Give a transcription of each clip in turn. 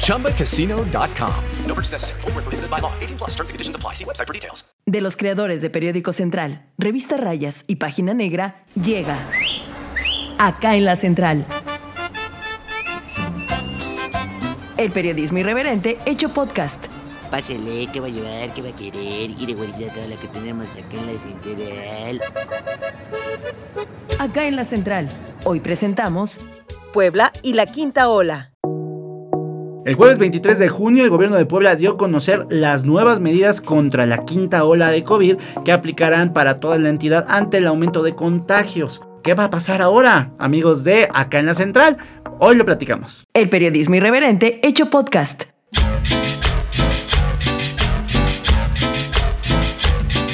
ChumbaCasino.com. No purchase necessary. Full prohibited by law. 18 plus terms and conditions apply. See website for details. De los creadores de Periódico Central, Revista Rayas y Página Negra, llega acá en la Central. El periodismo irreverente hecho podcast Pásele, ¿qué va a llevar? ¿Qué va a querer? Quiere guardar todo lo que tenemos acá en la central. Acá en la central, hoy presentamos Puebla y la quinta ola. El jueves 23 de junio el gobierno de Puebla dio a conocer las nuevas medidas contra la quinta ola de COVID que aplicarán para toda la entidad ante el aumento de contagios. ¿Qué va a pasar ahora, amigos de Acá en la Central? Hoy lo platicamos. El periodismo irreverente hecho podcast.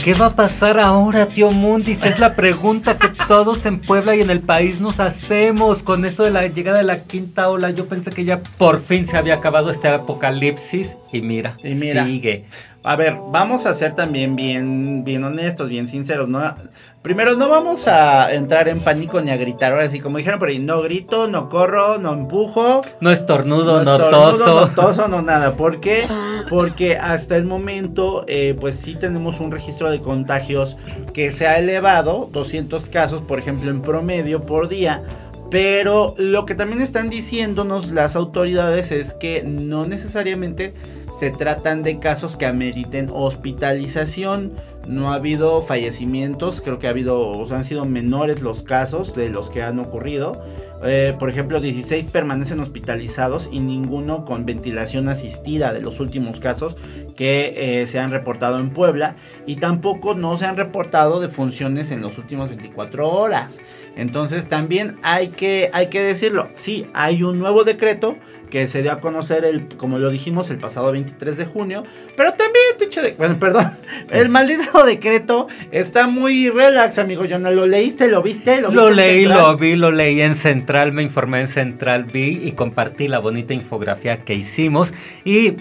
¿Qué va a pasar ahora, tío Mundis? Es la pregunta que todos en Puebla y en el país nos hacemos con esto de la llegada de la quinta ola. Yo pensé que ya por fin se había acabado este apocalipsis y mira, y mira sigue. A ver, vamos a ser también bien, bien honestos, bien sinceros, ¿no? Primero, no vamos a entrar en pánico ni a gritar. Ahora sí, como dijeron por ahí, no grito, no corro, no empujo. No estornudo, no, toso. No toso, no nada. ¿Por qué? Porque hasta el momento, eh, pues sí tenemos un registro de contagios que se ha elevado, 200 casos, por ejemplo, en promedio por día. Pero lo que también están diciéndonos las autoridades es que no necesariamente se tratan de casos que ameriten hospitalización. No ha habido fallecimientos, creo que ha habido, o sea, han sido menores los casos de los que han ocurrido. Eh, por ejemplo, 16 permanecen hospitalizados y ninguno con ventilación asistida de los últimos casos que eh, se han reportado en Puebla. Y tampoco no se han reportado de funciones en los últimos 24 horas. Entonces también hay que, hay que decirlo, sí, hay un nuevo decreto que se dio a conocer, el, como lo dijimos, el pasado 23 de junio. Pero también, pinche de... Bueno, perdón. El maldito decreto está muy relax, amigo Jonah. ¿Lo leíste? ¿Lo viste? Lo, leí, lo vi, lo leí en Central, me informé en Central, vi y compartí la bonita infografía que hicimos. Y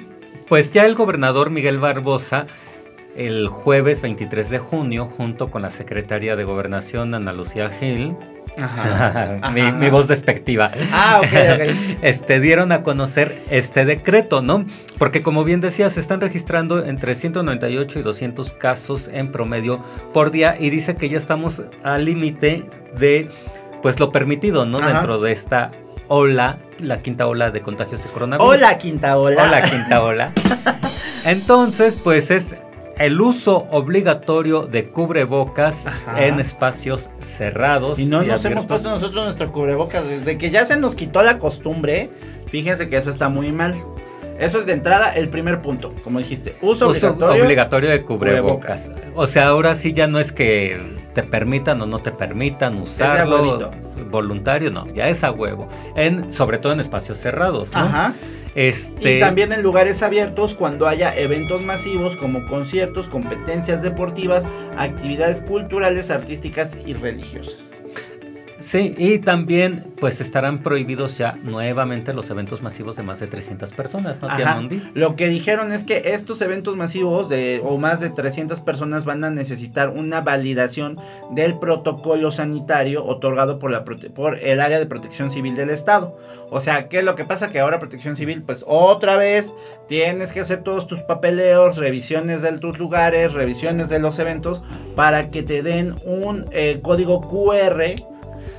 pues ya el gobernador Miguel Barbosa el jueves 23 de junio, junto con la secretaria de Gobernación, Ana Lucía Gil, mi, voz despectiva. Ah. Este, dieron a conocer este decreto, ¿no? Porque como bien decía, se están registrando entre 198 y 200 casos en promedio por día y dice que ya estamos al límite de, pues, lo permitido, ¿no? Dentro de esta ola, la quinta ola de contagios de coronavirus. Hola, quinta ola. Hola, quinta ola. Entonces, pues es el uso obligatorio de cubrebocas en espacios cerrados. Y no nos hemos puesto nosotros nuestro cubrebocas desde que ya se nos quitó la costumbre. Fíjense que eso está muy mal. Eso es de entrada el primer punto, como dijiste. Uso, obligatorio, de cubrebocas. O sea, ahora sí ya no es que te permitan o no te permitan usarlo. voluntario, no, ya es a huevo. En, sobre todo en espacios cerrados. ¿no? Ajá. Este... Y también en lugares abiertos cuando haya eventos masivos como conciertos, competencias deportivas, actividades culturales, artísticas y religiosas. Sí, y también pues estarán prohibidos ya nuevamente los eventos masivos de más de 300 personas, ¿no? Ajá. Lo que dijeron es que estos eventos masivos de o más de 300 personas van a necesitar una validación del protocolo sanitario otorgado por, la por el área de protección civil del estado. O sea, ¿qué es lo que pasa? Que ahora protección civil pues otra vez tienes que hacer todos tus papeleos, revisiones de tus lugares, revisiones de los eventos para que te den un eh, código QR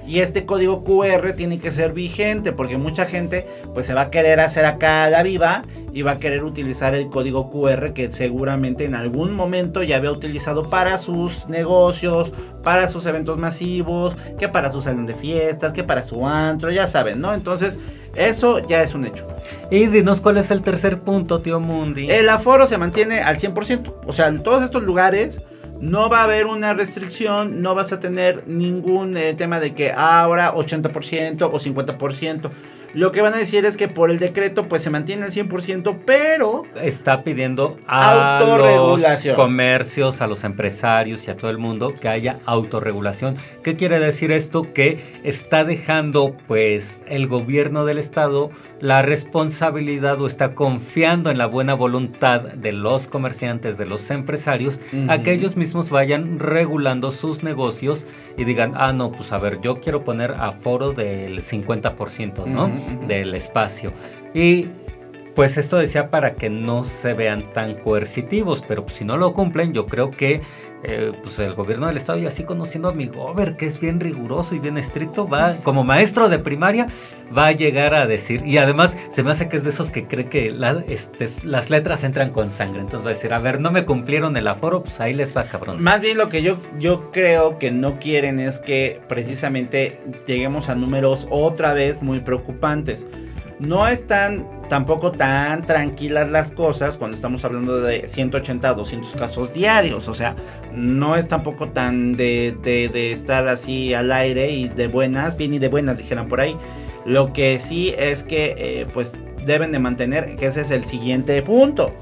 Y este código QR tiene que ser vigente porque mucha gente pues se va a querer hacer acá a la viva y va a querer utilizar el código QR que seguramente en algún momento ya había utilizado para sus negocios, para sus eventos masivos, que para su salón de fiestas, que para su antro, ya saben, ¿no? Entonces, eso ya es un hecho. Y dinos cuál es el tercer punto, tío Mundi. El aforo se mantiene al 100%. O sea, en todos estos lugares no va a haber una restricción, no vas a tener ningún eh, tema de que ahora 80% o 50%. Lo que van a decir es que por el decreto pues se mantiene al 100%, pero está pidiendo a los comercios, a los empresarios y a todo el mundo que haya autorregulación. ¿Qué quiere decir esto? Que está dejando pues el gobierno del estado la responsabilidad o está confiando en la buena voluntad de los comerciantes, de los empresarios, a que ellos mismos vayan regulando sus negocios y digan, ah, no, pues a ver, yo quiero poner aforo del 50%, ¿no? Del espacio. Y pues esto decía para que no se vean tan coercitivos, pero pues, si no lo cumplen, yo creo que eh, pues el gobierno del estado, y así conociendo a mi gober, que es bien riguroso y bien estricto, va, como maestro de primaria, va a llegar a decir, y además se me hace que es de esos que cree que este, las letras entran con sangre, entonces va a decir, a ver, no me cumplieron el aforo, pues ahí les va cabrón. Más bien lo que yo, yo creo que no quieren es que precisamente lleguemos a números otra vez muy preocupantes. No están tampoco tan tranquilas las cosas cuando estamos hablando de 180 a 200 casos diarios. O sea, no es tampoco tan de, de- estar así al aire y de buenas, bien y de buenas dijeran por ahí. Lo que sí es que eh, pues deben de mantener, que ese es el siguiente punto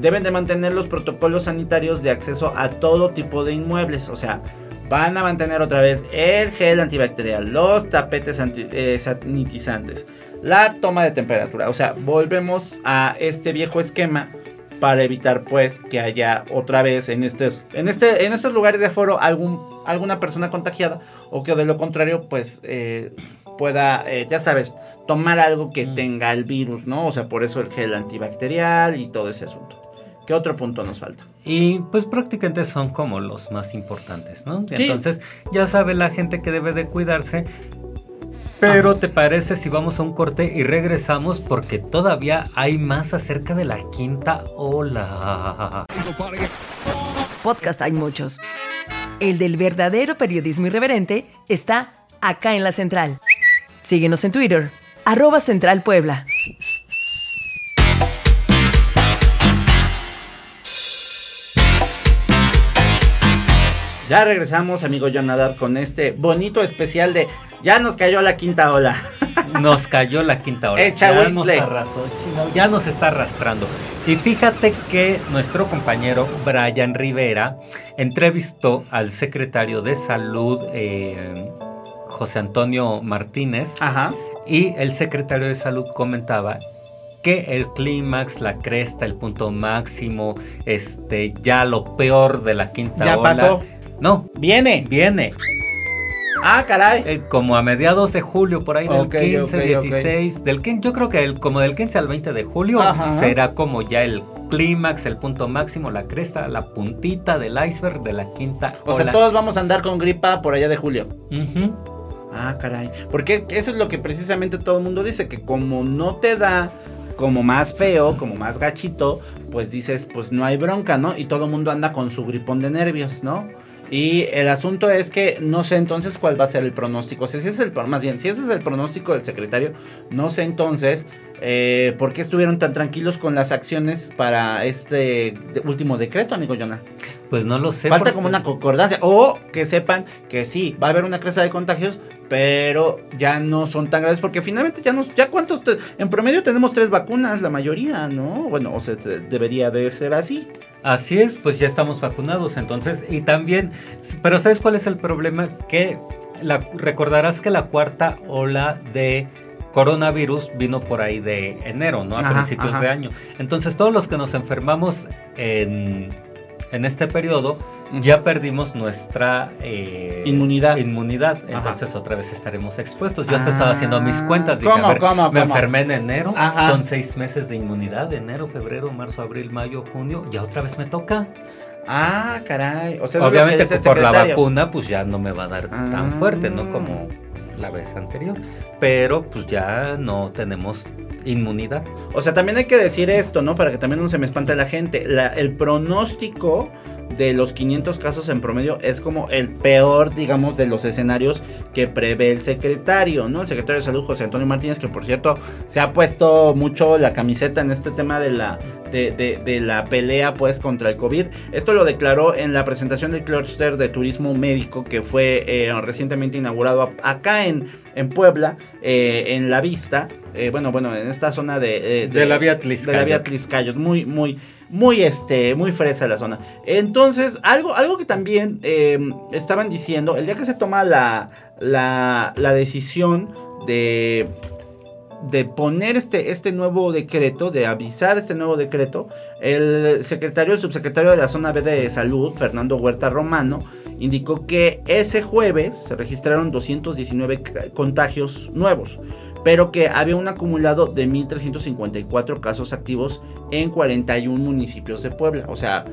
deben de mantener los protocolos sanitarios de acceso a todo tipo de inmuebles. O sea, van a mantener otra vez el gel antibacterial, los tapetes eh, sanitizantes, la toma de temperatura. O sea, volvemos a este viejo esquema para evitar pues que haya otra vez en estos en este en estos lugares de aforo algún alguna persona contagiada o que de lo contrario pues eh, pueda eh, ya sabes tomar algo que Mm. tenga el virus no o sea por eso el gel antibacterial y todo ese asunto qué otro punto nos falta Y pues prácticamente son como los más importantes, ¿no? Sí. Entonces ya sabe la gente que debe de cuidarse. Pero ¿te parece si vamos a un corte y regresamos? Porque todavía hay más acerca de la quinta ola. Podcast hay muchos. El del verdadero periodismo irreverente está acá en la central. Síguenos en Twitter, arroba Central Puebla. Ya regresamos amigo Jonadab con este bonito especial de ya nos cayó la quinta ola Nos cayó la quinta ola. Echa ya nos arrasó, chino, ya nos está arrastrando. Y fíjate que nuestro compañero Brian Rivera entrevistó al secretario de Salud, eh, José Antonio Martínez, ajá y el secretario de Salud comentaba que el clímax, la cresta, el punto máximo, este, ya lo peor de la quinta Ya ola. pasó. No, viene viene. ah caray Eh, como a mediados de julio, por ahí del Ok, 15, ok, ok. 16, del 15, yo creo que el- como del 15 al 20 de julio Ajá. será como ya el clímax, el punto máximo, la cresta, la puntita del iceberg de la quinta o sea todos vamos a andar con gripa por allá de julio. Ah, caray. Porque eso es lo que precisamente todo el mundo dice, que como no te da como más feo, como más gachito, pues dices, pues no hay bronca, ¿no? Y todo el mundo anda con su gripón de nervios, ¿no? Y el asunto es que no sé entonces cuál va a ser el pronóstico. O sea, si ese es el, más bien, si ese es el pronóstico del secretario, no sé entonces eh, por qué estuvieron tan tranquilos con las acciones para este último decreto, amigo Jonah. Pues no lo sé. Falta porque- como una concordancia. O que sepan que sí, va a haber una cresta de contagios, pero ya no son tan graves. Porque finalmente ya nos. ya cuántos. te- en promedio tenemos tres vacunas, la mayoría, ¿no? Bueno, o sea, se- debería de ser así. Así es, pues ya estamos vacunados, entonces, y también, pero ¿sabes cuál es el problema? Que la, recordarás que la cuarta ola de coronavirus vino por ahí de enero, ¿no? A Ajá, principios ajá. de año. Entonces todos los que nos enfermamos en, en este periodo ya perdimos nuestra eh, Inmunidad. inmunidad. Ajá. Entonces otra vez estaremos expuestos. Yo hasta estaba haciendo mis Ah, cuentas. Dije, ¿cómo, a ver, cómo, me cómo? enfermé en enero. Ajá. Son seis meses de inmunidad. Enero, febrero, marzo, abril, mayo, junio. Ya otra vez me toca. Ah, caray. O sea, Obviamente por la vacuna pues ya no me va a dar tan Ah. fuerte, ¿no? Como la vez anterior. Pero pues ya no tenemos inmunidad. O sea, también hay que decir esto, ¿no? Para que también no se me espante la gente. El pronóstico de los 500 casos en promedio es como el peor, digamos, de los escenarios que prevé el secretario, ¿no? El secretario de Salud, José Antonio Martínez, que por cierto se ha puesto mucho la camiseta en este tema de la, de, de- de la pelea, pues, contra el COVID. Esto lo declaró en la presentación del clúster de turismo médico que fue eh, recientemente inaugurado acá en, en Puebla, eh, en La Vista. eh, bueno, bueno, en esta zona de, eh, De la vía de la Tliscayot. vía Tliscayot, muy, muy, muy, este, muy fresa la zona. Entonces, algo, algo que también eh, estaban diciendo, el día que se toma la, la, la decisión de, de poner este, este nuevo decreto, de avisar este nuevo decreto, el secretario, el subsecretario de la zona B de salud, Fernando Huerta Romano, indicó que ese jueves se registraron 219 ca- contagios nuevos pero que había un acumulado de 1.354 casos activos en 41 municipios de Puebla. O sea,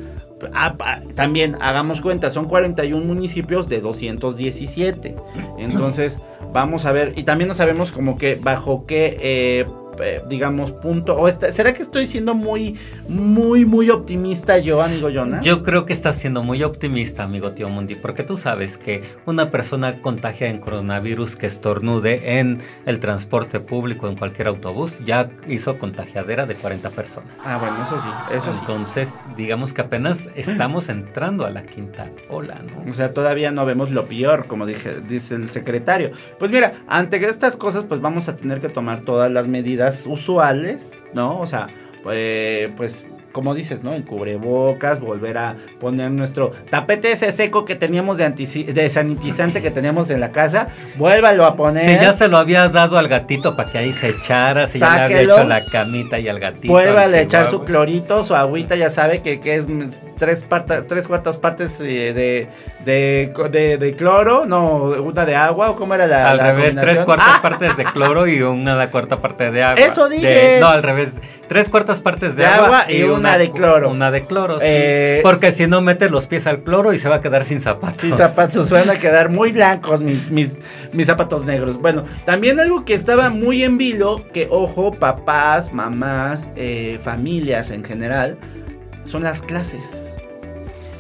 ah, también hagamos cuenta, son 41 municipios de 217. Entonces, vamos a ver, y también no sabemos como que bajo qué, eh, eh, digamos, punto, o esta- ¿será que estoy siendo muy, muy, muy optimista yo, amigo Jonah? Yo creo que estás siendo muy optimista, amigo Tío Mundi, porque tú sabes que una persona contagiada en coronavirus que estornude en el transporte público, en cualquier autobús, ya hizo contagiadera de 40 personas. Ah, bueno, eso sí, eso sí. Entonces, digamos que apenas estamos entrando a la quinta ola, ¿no? O sea, todavía no vemos lo peor, como dije, dice el secretario. Pues mira, ante estas cosas, pues vamos a tener que tomar todas las medidas usuales, ¿no? O sea, eh, pues como dices, ¿no? El cubrebocas, volver a poner nuestro tapete ese seco que teníamos de, de sanitizante que teníamos en la casa, vuélvalo a poner. Si ya se lo había dado al gatito para que ahí se echara, si ya le había hecho la camita y al gatito. Vuélvale a echar su clorito, su agüita, ya sabe que, que es tres, parta- tres cuartas partes eh, de, de, de- de cloro, no, una de agua, o cómo era la Al la revés, tres cuartas ¡Ah! partes de cloro y una cuarta parte de agua. Eso dije. De- no, al revés. Tres cuartas partes de, De agua, agua y una de cloro. Una de cloro, sí. Eh, Porque si no mete los pies al cloro y se va a quedar sin zapatos. Mis zapatos van a quedar muy blancos, mis, mis, mis zapatos negros. Bueno, también algo que estaba muy en vilo, que ojo, papás, mamás, eh, familias en general, son las clases.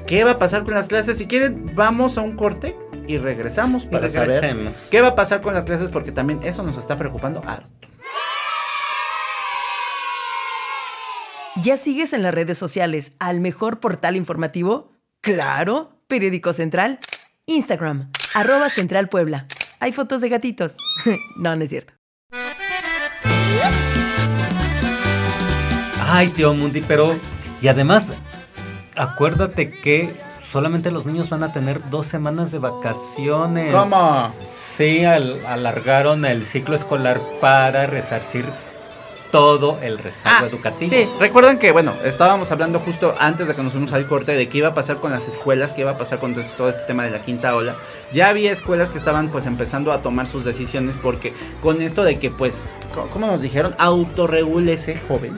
¿Qué va a pasar con las clases? Si quieren, vamos a un corte y regresamos Y para saber regresemos. qué va a pasar con las clases, porque también eso nos está preocupando harto. ¿Ya sigues en las redes sociales al mejor portal informativo? Claro, Periódico Central. Instagram, arroba Central Puebla. Hay fotos de gatitos. no, no es cierto. Ay, tío Mundi, pero. Y además, acuérdate que solamente los niños van a tener dos semanas de vacaciones. ¿Cómo? Sí, al- alargaron el ciclo escolar para resarcir todo el rezago Ah, educativo. Sí, recuerden que, bueno, estábamos hablando justo antes de que nos fuimos al corte de qué iba a pasar con las escuelas, qué iba a pasar con todo este tema de la quinta ola. Ya había escuelas que estaban pues empezando a tomar sus decisiones porque con esto de que pues, ¿cómo nos dijeron? Autorregúlese, joven.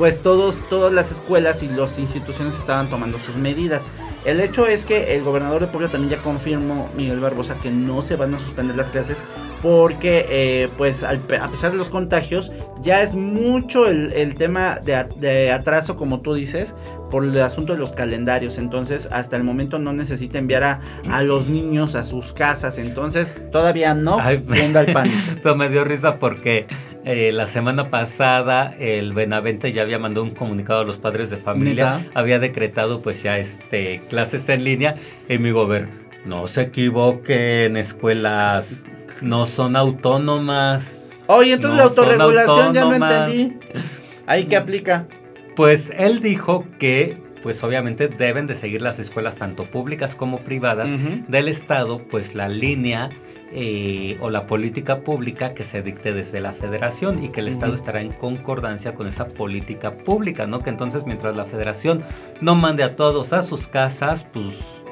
Pues todos, todas las escuelas y las instituciones estaban tomando sus medidas. El hecho es que el gobernador de Puebla también ya confirmó, Miguel Barbosa, que no se van a suspender las clases porque, eh, pues, al a pesar de los contagios, ya es mucho el, el tema de, atraso, como tú dices, por el asunto de los calendarios. Entonces, hasta el momento no necesita enviar a, a los niños a sus casas. Entonces, todavía no Ay, el pánico. Pero me dio risa porque eh, la semana pasada el Benavente ya había mandado un comunicado a los padres de familia, ¿Neta? había decretado pues ya este clases en línea y mi gober, no se equivoquen, escuelas no son autónomas. Oye, entonces No la autorregulación ya no entendí. Ahí que aplica. Pues él dijo que pues obviamente deben de seguir las escuelas tanto públicas como privadas del Estado, pues la línea eh, o la política pública que se dicte desde la federación y que el Estado estará en concordancia con esa política pública, ¿no? Que entonces mientras la federación no mande a todos a sus casas, pues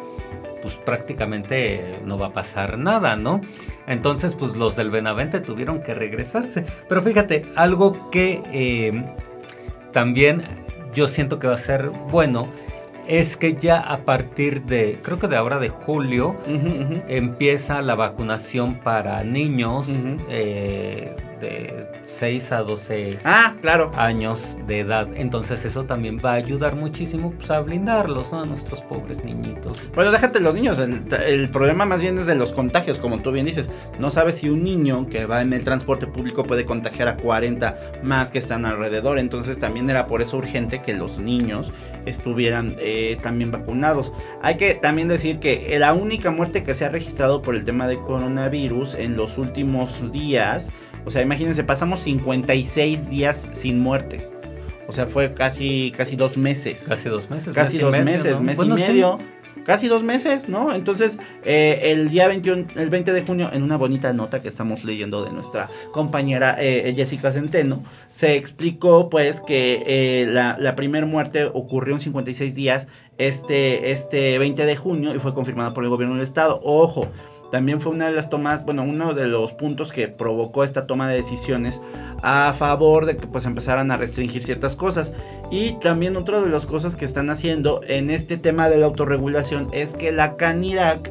pues prácticamente no va a pasar nada, ¿no? Entonces, pues los del Benavente tuvieron que regresarse. Pero fíjate, algo que eh, también yo siento que va a ser bueno es que ya a partir de, creo que de ahora de julio, empieza la vacunación para niños eh, de 6 a 12 Ah, claro. años de edad. Entonces eso también va a ayudar muchísimo pues, a blindarlos, ¿no? A nuestros pobres niñitos. Bueno, déjate los niños. El, el problema más bien es de los contagios, como tú bien dices. No sabes si un niño que va en el transporte público puede contagiar a 40 más que están alrededor. Entonces también era por eso urgente que los niños estuvieran eh, también vacunados. Hay que también decir que la única muerte que se ha registrado por el tema de coronavirus en los últimos días, o sea, imagínense, pasamos 56 días sin muertes. O sea, fue casi, casi dos meses. Casi dos meses. Casi mes dos medio, meses, ¿no? mes Bueno, y sí. medio. Casi dos meses, ¿no? Entonces, eh, el día 21, el 20 de junio, en una bonita nota que estamos leyendo de nuestra compañera eh, Jessica Centeno, se explicó pues que eh, la, la primera muerte ocurrió en 56 días este, este 20 de junio y fue confirmada por el gobierno del estado. Ojo, también fue una de las tomas, bueno, uno de los puntos que provocó esta toma de decisiones a favor de que pues empezaran a restringir ciertas cosas. Y también otra de las cosas que están haciendo en este tema de la autorregulación es que la Canirac,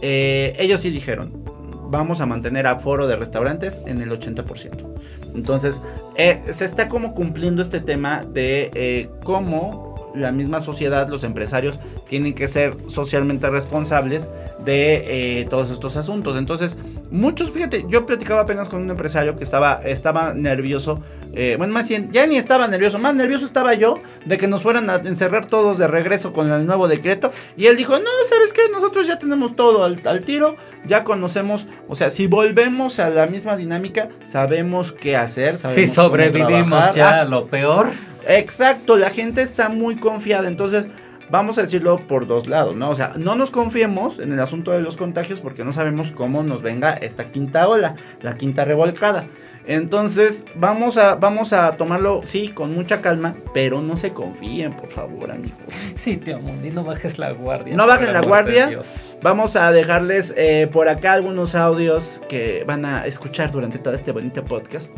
eh, ellos sí dijeron, vamos a mantener aforo de restaurantes en el 80%. Entonces, eh, se está como cumpliendo este tema de eh, cómo la misma sociedad, los empresarios, tienen que ser socialmente responsables de eh, todos estos asuntos. Entonces, muchos, fíjate, yo platicaba apenas con un empresario que estaba, estaba nervioso. eh, bueno, más bien, ya ni estaba nervioso, más nervioso estaba yo de que nos fueran a encerrar todos de regreso con el nuevo decreto. Y él dijo, no, ¿sabes qué? Nosotros ya tenemos todo al, al tiro, ya conocemos, o sea, si volvemos a la misma dinámica, sabemos qué hacer. Si sabemos cómo sobrevivimos ya Ah, a lo peor. Exacto, la gente está muy confiada, entonces vamos a decirlo por dos lados, ¿no? O sea, no nos confiemos en el asunto de los contagios porque no sabemos cómo nos venga esta quinta ola, la quinta revolcada. Entonces, vamos a, vamos a tomarlo, sí, con mucha calma, pero no se confíen, por favor, amigos. Sí, tío Mundi, no bajes la guardia. No bajen la guardia. Dios. Vamos a dejarles eh, por acá algunos audios que van a escuchar durante todo este bonito podcast.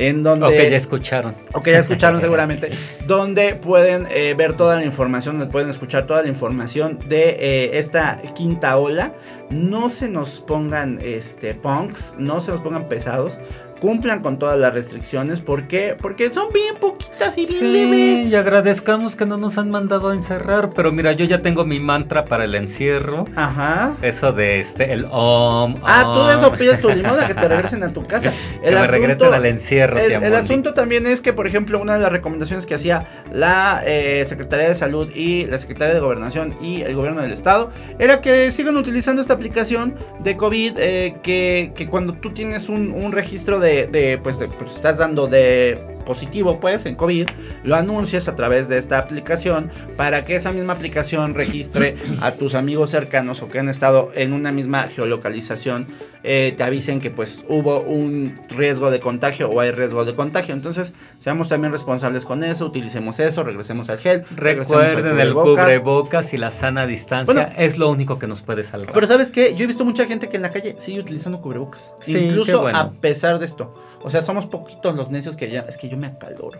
En donde... O que ya escucharon. o que ya escucharon seguramente, donde pueden eh, ver toda la información, donde pueden escuchar toda la información de eh, esta quinta ola. No se nos pongan este punks, no se nos pongan pesados. Cumplan con todas las restricciones. ¿Por qué? Porque son bien poquitas y bien Sí, leves. y agradezcamos que no nos han mandado a encerrar, pero mira, yo ya tengo mi mantra para el encierro. Ajá. Eso de este, el om. Ah, tú de eso pides tu limosna que te regresen a tu casa. Que me regresen al encierro, El, el asunto también es que, por ejemplo, una de las recomendaciones que hacía la eh, Secretaría de Salud y la Secretaría de Gobernación y el Gobierno del Estado era que sigan utilizando esta aplicación de COVID eh, que, que cuando tú tienes un, un registro de, de, pues, de, pues, estás dando de positivo pues en COVID, lo anuncias a través de esta aplicación para que esa misma aplicación registre a tus amigos cercanos o que han estado en una misma geolocalización, eh, te avisen que pues hubo un riesgo de contagio o hay riesgo de contagio. Entonces, seamos también responsables con eso, utilicemos eso, regresemos al gel, al Recuerden el cubrebocas. y la sana distancia. Bueno. es lo único que nos puede salvar. Pero sabes qué, yo he visto mucha gente que en la calle sigue utilizando cubrebocas. Sí, Incluso bueno. a pesar de esto. O sea, somos poquitos los necios que ya, es que yo me acaloro.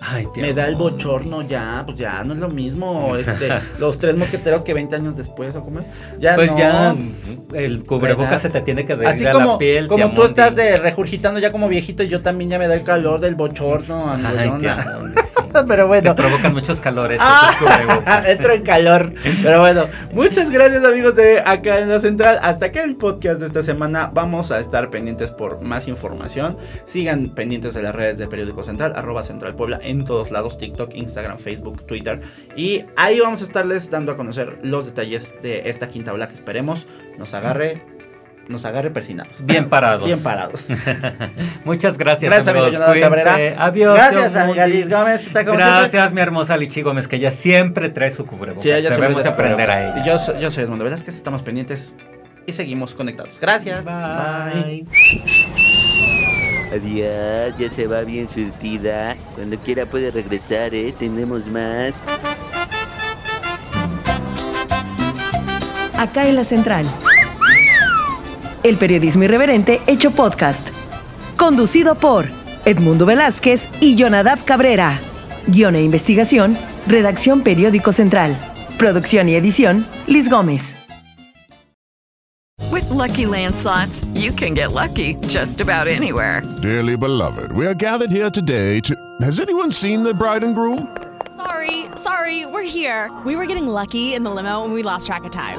Ay, Me da el bochorno ya, pues ya no es lo mismo. Este, los tres mosqueteros que 20 años después, ¿o cómo es? Ya Pues no. ya el cubrebocas se te tiene que a como, la piel. como tú estás de regurgitando ya como viejito, yo también ya me da el calor del bochorno, Ay, Pero Te bueno. provocan muchos calores Ah, entro en calor. Pero bueno, muchas gracias amigos de acá en la central. Hasta acá el podcast de esta semana. Vamos a estar pendientes por más información. Sigan pendientes de las redes de Periódico Central, arroba Central Puebla en todos lados, TikTok, Instagram, Facebook, Twitter. Y ahí vamos a estarles dando a conocer los detalles de esta quinta ola que esperemos nos agarre, nos agarre persinados. Bien parados. Bien parados. Muchas gracias, Gracias, amigo amigos. Cuídense. Cabrera. Adiós. Gracias, amiga. Liz Gómez, que está como Gracias, siempre. mi hermosa Lichi Gómez, que ella siempre trae su cubrebocas. Sí, ella siempre Debemos aprender a ella. Yo, soy- yo soy Edmundo Velázquez, estamos pendientes y seguimos conectados. Gracias. Bye. Adiós, ya se va bien surtida. Cuando quiera puede regresar, ¿eh? Tenemos más. Acá en la central. El periodismo irreverente hecho podcast. Conducido por Edmundo Velázquez y Jonadab Cabrera. Guión e investigación, redacción Periódico Central. Producción y edición, Liz Gómez. With Lucky Land slots, you can get lucky just about anywhere. Dearly beloved, we are gathered here today to. Has anyone seen the bride and groom? Sorry, sorry, we're here. We were getting lucky in the limo and we lost track of time.